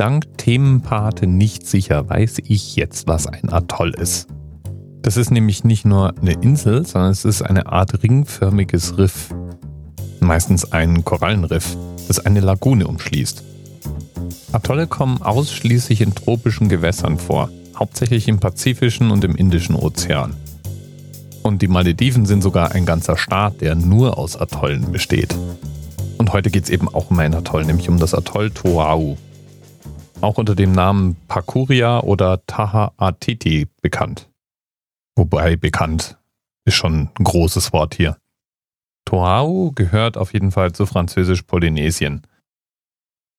dank Themenpate nicht sicher, weiß ich jetzt, was ein Atoll ist. Das ist nämlich nicht nur eine Insel, sondern es ist eine Art ringförmiges Riff. Meistens ein Korallenriff, das eine Lagune umschließt. Atolle kommen ausschließlich in tropischen Gewässern vor, hauptsächlich im Pazifischen und im Indischen Ozean. Und die Malediven sind sogar ein ganzer Staat, der nur aus Atollen besteht. Und heute geht es eben auch um ein Atoll, nämlich um das Atoll Toau. Auch unter dem Namen Pakuria oder Taha Atiti bekannt. Wobei bekannt ist schon ein großes Wort hier. Toau gehört auf jeden Fall zu Französisch-Polynesien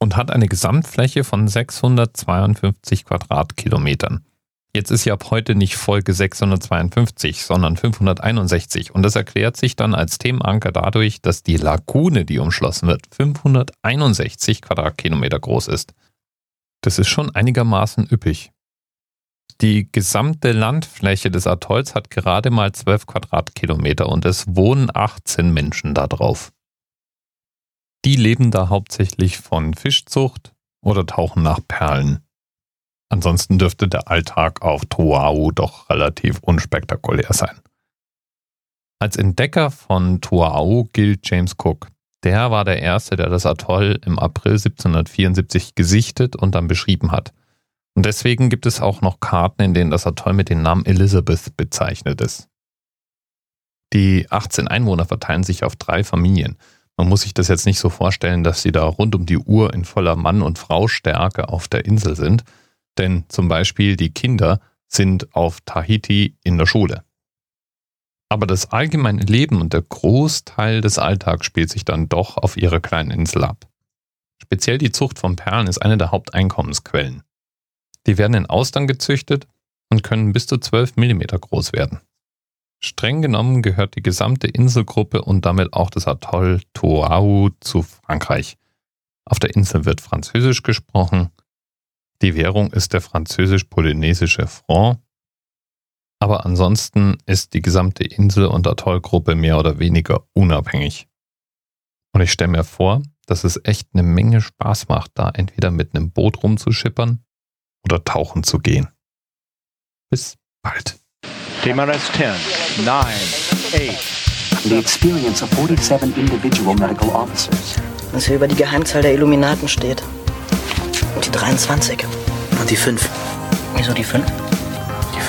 und hat eine Gesamtfläche von 652 Quadratkilometern. Jetzt ist ja ab heute nicht Folge 652, sondern 561 und das erklärt sich dann als Themenanker dadurch, dass die Lagune, die umschlossen wird, 561 Quadratkilometer groß ist. Das ist schon einigermaßen üppig. Die gesamte Landfläche des Atolls hat gerade mal 12 Quadratkilometer und es wohnen 18 Menschen da drauf. Die leben da hauptsächlich von Fischzucht oder tauchen nach Perlen. Ansonsten dürfte der Alltag auf Tuau doch relativ unspektakulär sein. Als Entdecker von Tuau gilt James Cook. Der war der Erste, der das Atoll im April 1774 gesichtet und dann beschrieben hat. Und deswegen gibt es auch noch Karten, in denen das Atoll mit dem Namen Elizabeth bezeichnet ist. Die 18 Einwohner verteilen sich auf drei Familien. Man muss sich das jetzt nicht so vorstellen, dass sie da rund um die Uhr in voller Mann- und Frau-Stärke auf der Insel sind, denn zum Beispiel die Kinder sind auf Tahiti in der Schule. Aber das allgemeine Leben und der Großteil des Alltags spielt sich dann doch auf ihrer kleinen Insel ab. Speziell die Zucht von Perlen ist eine der Haupteinkommensquellen. Die werden in Austern gezüchtet und können bis zu 12 mm groß werden. Streng genommen gehört die gesamte Inselgruppe und damit auch das Atoll Toau zu Frankreich. Auf der Insel wird Französisch gesprochen die Währung ist der französisch-polynesische Franc. Aber ansonsten ist die gesamte Insel- und Atollgruppe mehr oder weniger unabhängig. Und ich stelle mir vor, dass es echt eine Menge Spaß macht, da entweder mit einem Boot rumzuschippern oder tauchen zu gehen. Bis bald. TMRS 10, 9, 8. The experience of 47 individual medical officers. Was hier über die Geheimzahl der Illuminaten steht. Und die 23. Und die 5. Wieso die 5?